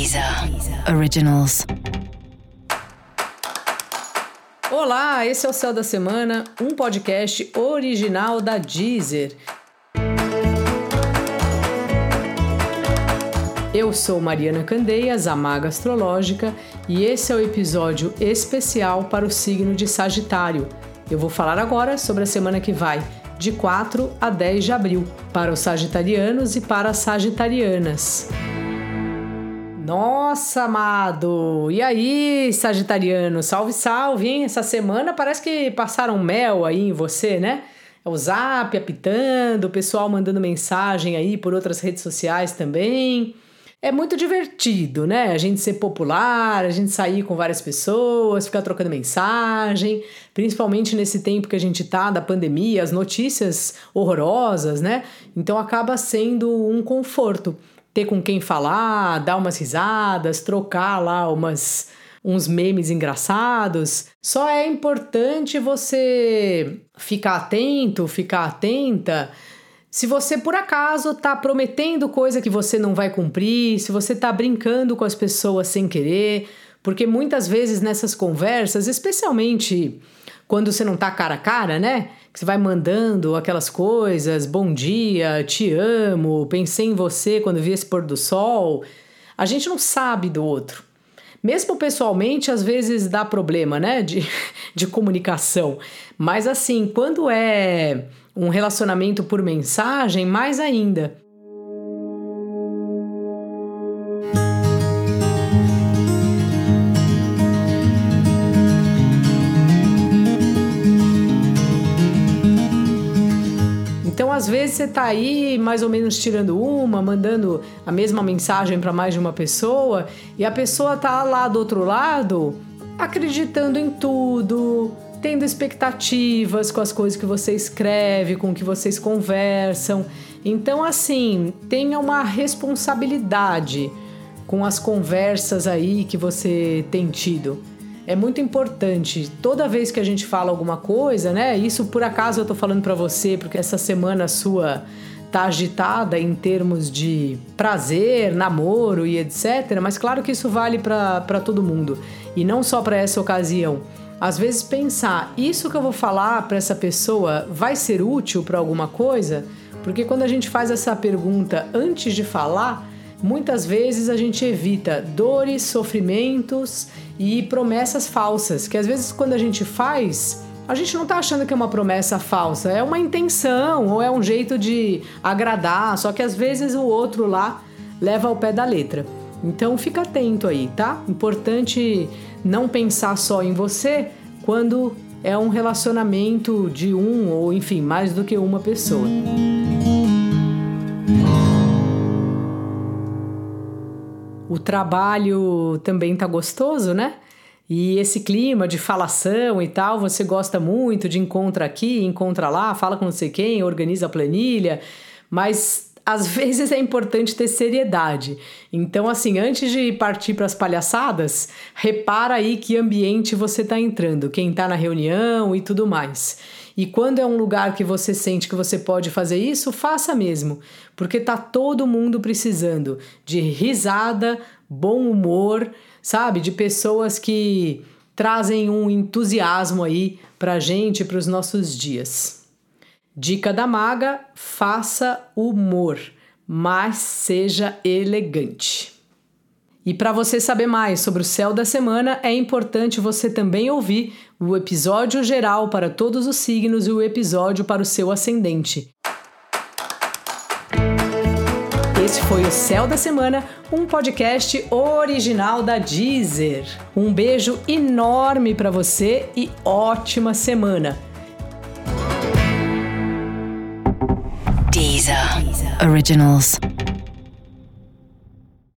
Deezer Originals. Olá, esse é o Céu da Semana, um podcast original da Deezer. Eu sou Mariana Candeias, a Maga Astrológica, e esse é o episódio especial para o signo de Sagitário. Eu vou falar agora sobre a semana que vai, de 4 a 10 de abril, para os sagitarianos e para as sagitarianas. Nossa, amado! E aí, Sagitariano? Salve, salve, hein? Essa semana parece que passaram mel aí em você, né? É o zap apitando, o pessoal mandando mensagem aí por outras redes sociais também. É muito divertido, né? A gente ser popular, a gente sair com várias pessoas, ficar trocando mensagem, principalmente nesse tempo que a gente tá da pandemia, as notícias horrorosas, né? Então acaba sendo um conforto ter com quem falar, dar umas risadas, trocar lá umas uns memes engraçados. Só é importante você ficar atento, ficar atenta. Se você por acaso tá prometendo coisa que você não vai cumprir, se você tá brincando com as pessoas sem querer, porque muitas vezes nessas conversas, especialmente quando você não tá cara a cara, né? Que você vai mandando aquelas coisas, bom dia, te amo, pensei em você quando vi esse pôr do sol. A gente não sabe do outro. Mesmo pessoalmente, às vezes dá problema, né? De, de comunicação. Mas assim, quando é um relacionamento por mensagem, mais ainda. Vezes você tá aí mais ou menos tirando uma, mandando a mesma mensagem para mais de uma pessoa e a pessoa tá lá do outro lado acreditando em tudo, tendo expectativas com as coisas que você escreve, com que vocês conversam. Então, assim, tenha uma responsabilidade com as conversas aí que você tem tido é muito importante. Toda vez que a gente fala alguma coisa, né? Isso por acaso eu tô falando para você, porque essa semana sua tá agitada em termos de prazer, namoro e etc. Mas claro que isso vale para todo mundo e não só para essa ocasião. Às vezes pensar, isso que eu vou falar para essa pessoa vai ser útil para alguma coisa? Porque quando a gente faz essa pergunta antes de falar, muitas vezes a gente evita dores, sofrimentos e promessas falsas, que às vezes quando a gente faz, a gente não tá achando que é uma promessa falsa, é uma intenção ou é um jeito de agradar, só que às vezes o outro lá leva ao pé da letra. Então fica atento aí, tá? Importante não pensar só em você quando é um relacionamento de um ou enfim, mais do que uma pessoa. O trabalho também tá gostoso, né? E esse clima de falação e tal, você gosta muito de encontra aqui, encontra lá, fala com não sei quem, organiza a planilha, mas às vezes é importante ter seriedade. Então, assim, antes de partir para as palhaçadas, repara aí que ambiente você está entrando, quem está na reunião e tudo mais. E quando é um lugar que você sente que você pode fazer isso, faça mesmo, porque tá todo mundo precisando de risada, bom humor, sabe? De pessoas que trazem um entusiasmo aí pra gente, para os nossos dias. Dica da maga: faça humor, mas seja elegante. E para você saber mais sobre o céu da semana, é importante você também ouvir o episódio geral para todos os signos e o episódio para o seu ascendente. Esse foi o Céu da Semana, um podcast original da Deezer. Um beijo enorme para você e ótima semana. Deezer, Deezer. Originals.